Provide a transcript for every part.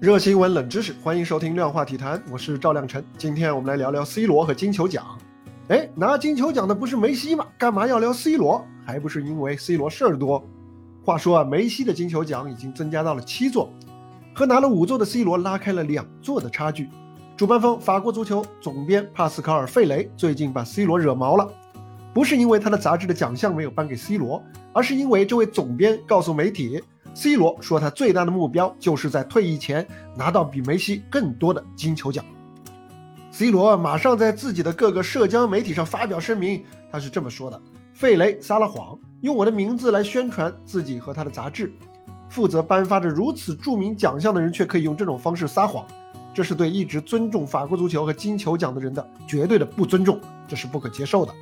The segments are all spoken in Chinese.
热新闻冷知识，欢迎收听量化体坛，我是赵亮晨。今天我们来聊聊 C 罗和金球奖。哎，拿金球奖的不是梅西吗？干嘛要聊 C 罗？还不是因为 C 罗事儿多。话说啊，梅西的金球奖已经增加到了七座，和拿了五座的 C 罗拉开了两座的差距。主办方法国足球总编帕斯卡尔·费雷最近把 C 罗惹毛了，不是因为他的杂志的奖项没有颁给 C 罗，而是因为这位总编告诉媒体。C 罗说，他最大的目标就是在退役前拿到比梅西更多的金球奖。C 罗马上在自己的各个社交媒体上发表声明，他是这么说的：“费雷撒了谎，用我的名字来宣传自己和他的杂志。负责颁发着如此著名奖项的人，却可以用这种方式撒谎，这是对一直尊重法国足球和金球奖的人的绝对的不尊重，这是不可接受的。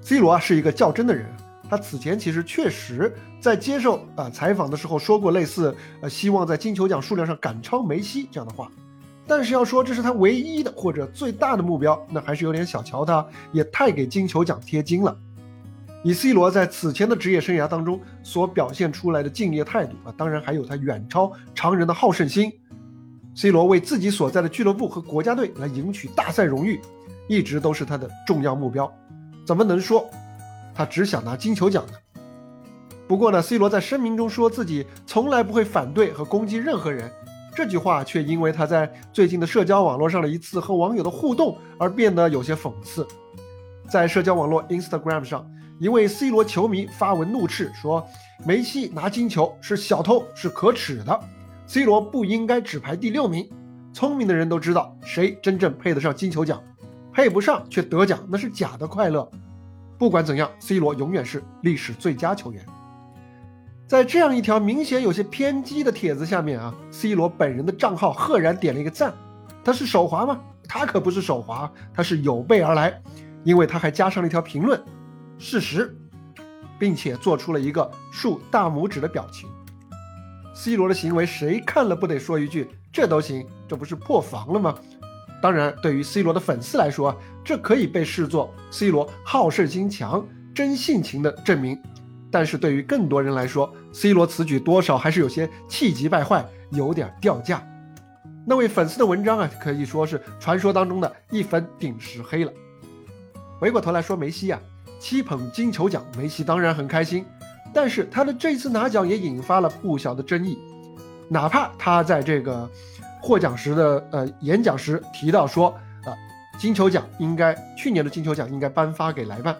”C 罗啊，是一个较真的人。他此前其实确实在接受啊采访的时候说过类似呃希望在金球奖数量上赶超梅西这样的话，但是要说这是他唯一的或者最大的目标，那还是有点小瞧他，也太给金球奖贴金了。以 C 罗在此前的职业生涯当中所表现出来的敬业态度啊，当然还有他远超常人的好胜心。C 罗为自己所在的俱乐部和国家队来赢取大赛荣誉，一直都是他的重要目标，怎么能说？他只想拿金球奖的。不过呢，C 罗在声明中说自己从来不会反对和攻击任何人，这句话却因为他在最近的社交网络上的一次和网友的互动而变得有些讽刺。在社交网络 Instagram 上，一位 C 罗球迷发文怒斥说：“梅西拿金球是小偷，是可耻的。C 罗不应该只排第六名。聪明的人都知道，谁真正配得上金球奖，配不上却得奖，那是假的快乐。”不管怎样，C 罗永远是历史最佳球员。在这样一条明显有些偏激的帖子下面啊，C 罗本人的账号赫然点了一个赞。他是手滑吗？他可不是手滑，他是有备而来，因为他还加上了一条评论：事实，并且做出了一个竖大拇指的表情。C 罗的行为谁看了不得说一句：这都行，这不是破防了吗？当然，对于 C 罗的粉丝来说，这可以被视作 C 罗好胜心强、真性情的证明。但是对于更多人来说，C 罗此举多少还是有些气急败坏，有点掉价。那位粉丝的文章啊，可以说是传说当中的一分顶十黑了。回过头来说梅西啊，七捧金球奖，梅西当然很开心，但是他的这次拿奖也引发了不小的争议，哪怕他在这个。获奖时的呃演讲时提到说，啊，金球奖应该去年的金球奖应该颁发给莱万。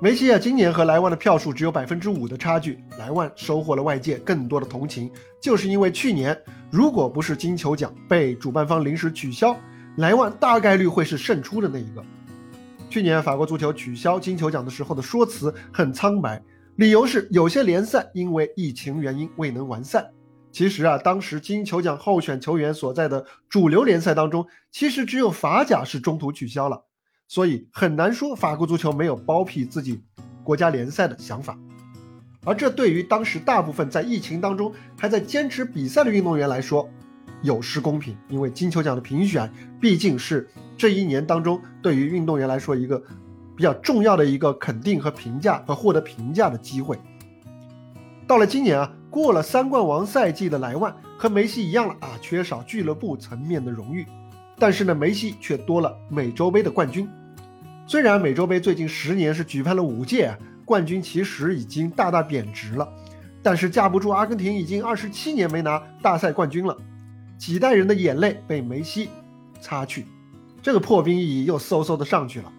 梅西啊，今年和莱万的票数只有百分之五的差距，莱万收获了外界更多的同情，就是因为去年如果不是金球奖被主办方临时取消，莱万大概率会是胜出的那一个。去年法国足球取消金球奖的时候的说辞很苍白，理由是有些联赛因为疫情原因未能完赛。其实啊，当时金球奖候选球员所在的主流联赛当中，其实只有法甲是中途取消了，所以很难说法国足球没有包庇自己国家联赛的想法。而这对于当时大部分在疫情当中还在坚持比赛的运动员来说，有失公平。因为金球奖的评选毕竟是这一年当中对于运动员来说一个比较重要的一个肯定和评价和获得评价的机会。到了今年啊。过了三冠王赛季的莱万和梅西一样了啊，缺少俱乐部层面的荣誉。但是呢，梅西却多了美洲杯的冠军。虽然美洲杯最近十年是举办了五届，冠军其实已经大大贬值了。但是架不住阿根廷已经二十七年没拿大赛冠军了，几代人的眼泪被梅西擦去，这个破冰意义又嗖嗖的上去了。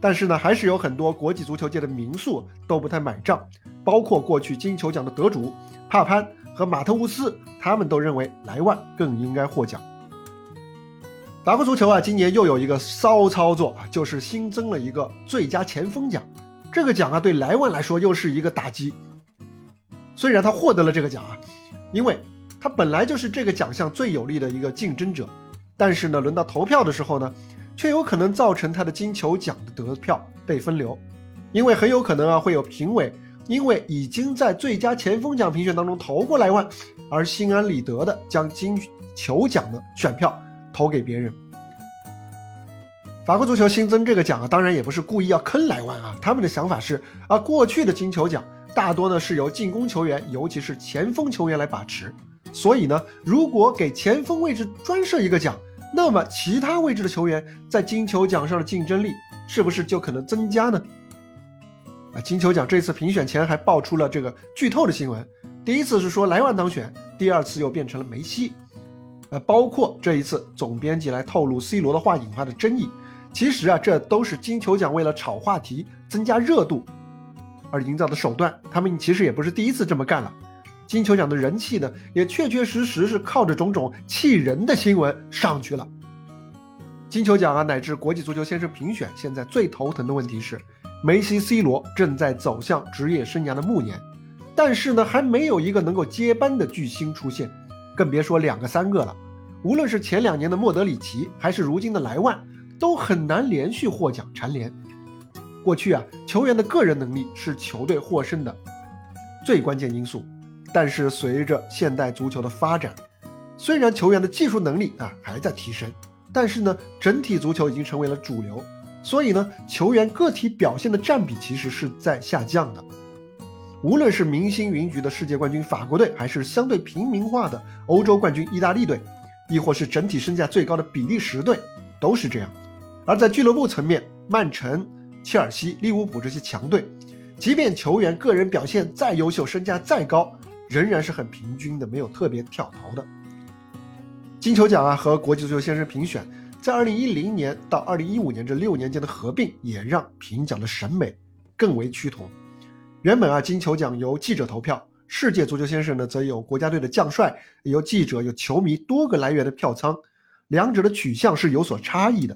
但是呢，还是有很多国际足球界的名宿都不太买账，包括过去金球奖的得主帕潘和马特乌斯，他们都认为莱万更应该获奖。法国足球啊，今年又有一个骚操作啊，就是新增了一个最佳前锋奖。这个奖啊，对莱万来说又是一个打击。虽然他获得了这个奖啊，因为他本来就是这个奖项最有力的一个竞争者，但是呢，轮到投票的时候呢。却有可能造成他的金球奖的得票被分流，因为很有可能啊会有评委因为已经在最佳前锋奖评选当中投过莱万，而心安理得的将金球奖的选票投给别人。法国足球新增这个奖啊，当然也不是故意要坑莱万啊，他们的想法是啊，过去的金球奖大多呢是由进攻球员，尤其是前锋球员来把持，所以呢，如果给前锋位置专设一个奖，那么其他位置的球员在金球奖上的竞争力是不是就可能增加呢？啊，金球奖这次评选前还爆出了这个剧透的新闻，第一次是说莱万当选，第二次又变成了梅西。呃，包括这一次总编辑来透露 C 罗的话引发的争议，其实啊，这都是金球奖为了炒话题、增加热度而营造的手段。他们其实也不是第一次这么干了。金球奖的人气呢，也确确实实是靠着种种气人的新闻上去了。金球奖啊，乃至国际足球先生评选，现在最头疼的问题是，梅西、C 罗正在走向职业生涯的暮年，但是呢，还没有一个能够接班的巨星出现，更别说两个、三个了。无论是前两年的莫德里奇，还是如今的莱万，都很难连续获奖蝉联。过去啊，球员的个人能力是球队获胜的最关键因素，但是随着现代足球的发展，虽然球员的技术能力啊还在提升，但是呢，整体足球已经成为了主流，所以呢，球员个体表现的占比其实是在下降的。无论是明星云集的世界冠军法国队，还是相对平民化的欧洲冠军意大利队。亦或是整体身价最高的比利时队，都是这样。而在俱乐部层面，曼城、切尔西、利物浦这些强队，即便球员个人表现再优秀，身价再高，仍然是很平均的，没有特别跳槽的。金球奖啊和国际足球先生评选，在2010年到2015年这六年间的合并，也让评奖的审美更为趋同。原本啊，金球奖由记者投票。世界足球先生呢，则有国家队的将帅，由记者，有球迷多个来源的票仓，两者的取向是有所差异的。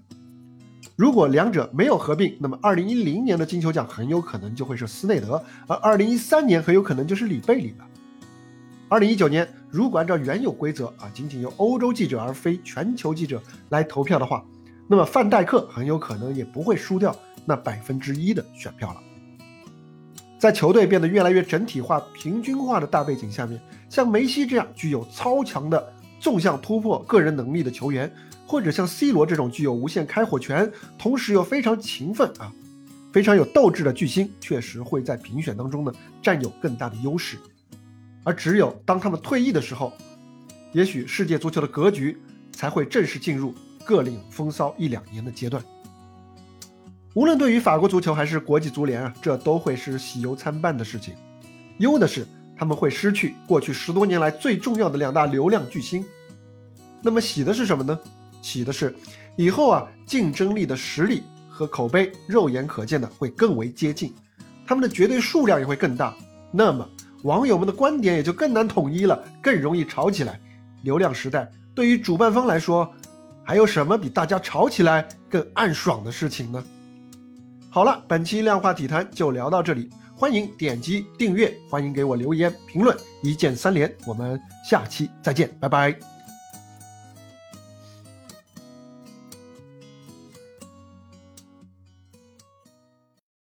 如果两者没有合并，那么2010年的金球奖很有可能就会是斯内德，而2013年很有可能就是里贝里了。2019年，如果按照原有规则啊，仅仅由欧洲记者而非全球记者来投票的话，那么范戴克很有可能也不会输掉那百分之一的选票了。在球队变得越来越整体化、平均化的大背景下面，像梅西这样具有超强的纵向突破个人能力的球员，或者像 C 罗这种具有无限开火权，同时又非常勤奋啊、非常有斗志的巨星，确实会在评选当中呢占有更大的优势。而只有当他们退役的时候，也许世界足球的格局才会正式进入各领风骚一两年的阶段。无论对于法国足球还是国际足联啊，这都会是喜忧参半的事情。忧的是他们会失去过去十多年来最重要的两大流量巨星。那么喜的是什么呢？喜的是以后啊，竞争力的实力和口碑肉眼可见的会更为接近，他们的绝对数量也会更大。那么网友们的观点也就更难统一了，更容易吵起来。流量时代对于主办方来说，还有什么比大家吵起来更暗爽的事情呢？好了，本期量化体坛就聊到这里，欢迎点击订阅，欢迎给我留言评论，一键三连，我们下期再见，拜拜。